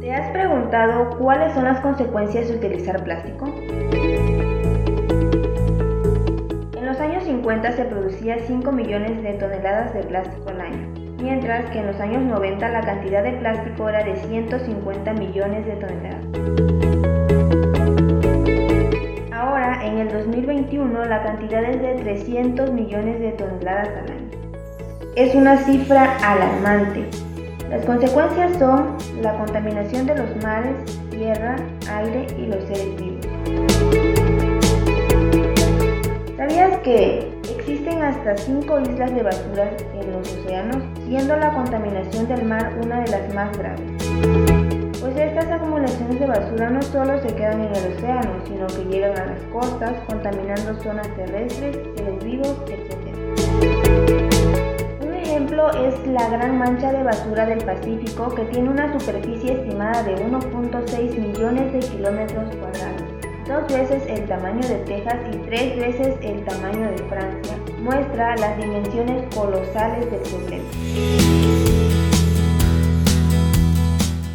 ¿Te has preguntado cuáles son las consecuencias de utilizar plástico? En los años 50 se producía 5 millones de toneladas de plástico al año, mientras que en los años 90 la cantidad de plástico era de 150 millones de toneladas. Ahora, en el 2021, la cantidad es de 300 millones de toneladas al año. Es una cifra alarmante. Las consecuencias son la contaminación de los mares, tierra, aire y los seres vivos. ¿Sabías que existen hasta 5 islas de basura en los océanos, siendo la contaminación del mar una de las más graves? Pues estas acumulaciones de basura no solo se quedan en el océano, sino que llegan a las costas, contaminando zonas terrestres, seres vivos, etc. gran mancha de basura del Pacífico que tiene una superficie estimada de 1.6 millones de kilómetros cuadrados dos veces el tamaño de Texas y tres veces el tamaño de Francia, muestra las dimensiones colosales del problema.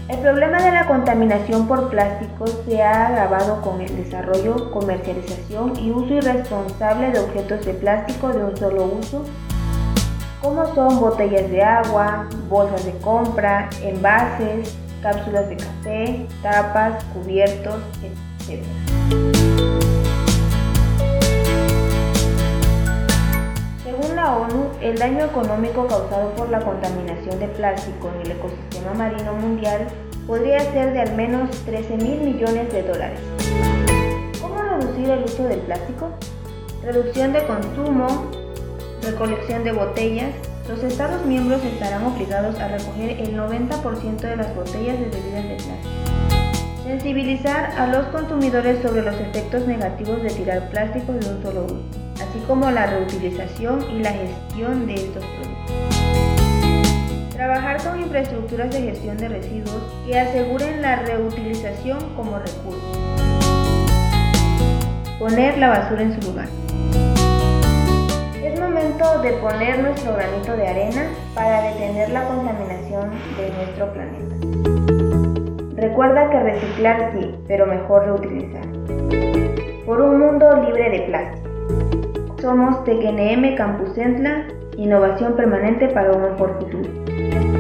El problema de la contaminación por plásticos se ha agravado con el desarrollo, comercialización y uso irresponsable de objetos de plástico de un solo uso, como son botellas de agua, bolsas de compra, envases, cápsulas de café, tapas, cubiertos, etc. Según la ONU, el daño económico causado por la contaminación de plástico en el ecosistema marino mundial podría ser de al menos 13 mil millones de dólares. ¿Cómo reducir el uso del plástico? Reducción de consumo, recolección de botellas. Los Estados miembros estarán obligados a recoger el 90% de las botellas de bebidas de plástico. Sensibilizar a los consumidores sobre los efectos negativos de tirar plástico de un solo uso, así como la reutilización y la gestión de estos productos. Trabajar con infraestructuras de gestión de residuos que aseguren la reutilización como recurso. Poner la basura en su lugar. De poner nuestro granito de arena para detener la contaminación de nuestro planeta. Recuerda que reciclar sí, pero mejor reutilizar. Por un mundo libre de plástico. Somos TGNM Campus Centla, innovación permanente para un mejor futuro.